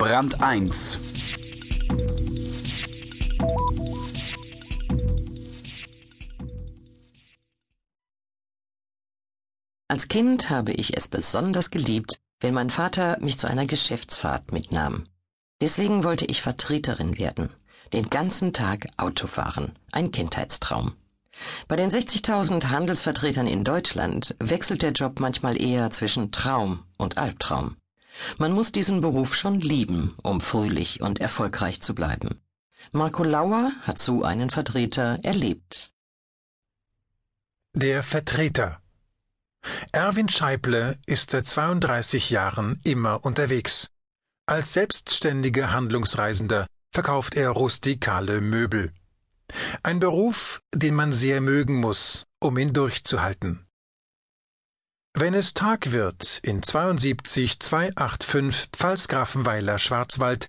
Brand 1 Als Kind habe ich es besonders geliebt, wenn mein Vater mich zu einer Geschäftsfahrt mitnahm. Deswegen wollte ich Vertreterin werden. Den ganzen Tag Auto fahren. Ein Kindheitstraum. Bei den 60.000 Handelsvertretern in Deutschland wechselt der Job manchmal eher zwischen Traum und Albtraum. Man muss diesen Beruf schon lieben, um fröhlich und erfolgreich zu bleiben. Marco Lauer hat so einen Vertreter erlebt. Der Vertreter Erwin Scheible ist seit 32 Jahren immer unterwegs. Als selbstständiger Handlungsreisender verkauft er rustikale Möbel. Ein Beruf, den man sehr mögen muss, um ihn durchzuhalten. Wenn es Tag wird in 72 285 Pfalzgrafenweiler Schwarzwald,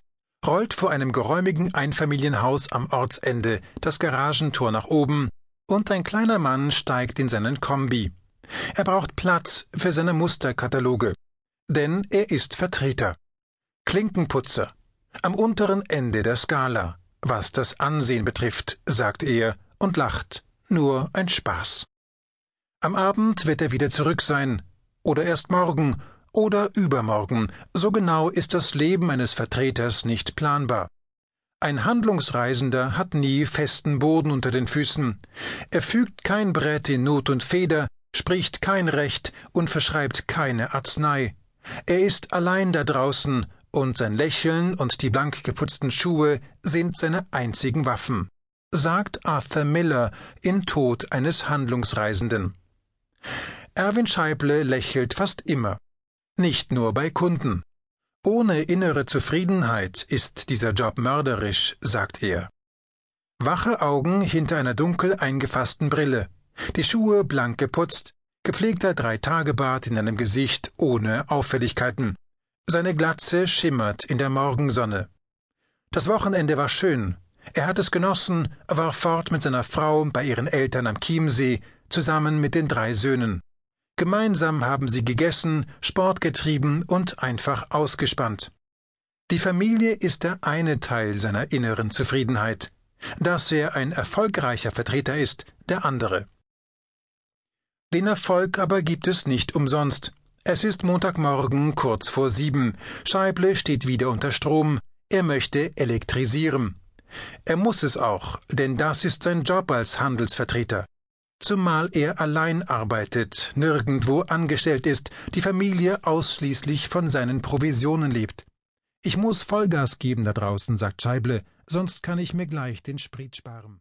rollt vor einem geräumigen Einfamilienhaus am Ortsende das Garagentor nach oben und ein kleiner Mann steigt in seinen Kombi. Er braucht Platz für seine Musterkataloge, denn er ist Vertreter. Klinkenputzer, am unteren Ende der Skala, was das Ansehen betrifft, sagt er und lacht, nur ein Spaß. Am Abend wird er wieder zurück sein, oder erst morgen, oder übermorgen, so genau ist das Leben eines Vertreters nicht planbar. Ein Handlungsreisender hat nie festen Boden unter den Füßen. Er fügt kein Brett in Not und Feder, spricht kein Recht und verschreibt keine Arznei. Er ist allein da draußen, und sein Lächeln und die blank geputzten Schuhe sind seine einzigen Waffen, sagt Arthur Miller in Tod eines Handlungsreisenden. Erwin Scheible lächelt fast immer. Nicht nur bei Kunden. Ohne innere Zufriedenheit ist dieser Job mörderisch, sagt er. Wache Augen hinter einer dunkel eingefassten Brille, die Schuhe blank geputzt, gepflegter Dreitagebart in einem Gesicht ohne Auffälligkeiten. Seine Glatze schimmert in der Morgensonne. Das Wochenende war schön. Er hat es genossen, war fort mit seiner Frau bei ihren Eltern am Chiemsee, zusammen mit den drei Söhnen. Gemeinsam haben sie gegessen, Sport getrieben und einfach ausgespannt. Die Familie ist der eine Teil seiner inneren Zufriedenheit. Dass er ein erfolgreicher Vertreter ist, der andere. Den Erfolg aber gibt es nicht umsonst. Es ist Montagmorgen kurz vor sieben. Scheible steht wieder unter Strom. Er möchte elektrisieren. Er muss es auch, denn das ist sein Job als Handelsvertreter zumal er allein arbeitet, nirgendwo angestellt ist, die Familie ausschließlich von seinen Provisionen lebt. Ich muss Vollgas geben da draußen, sagt Scheible, sonst kann ich mir gleich den Sprit sparen.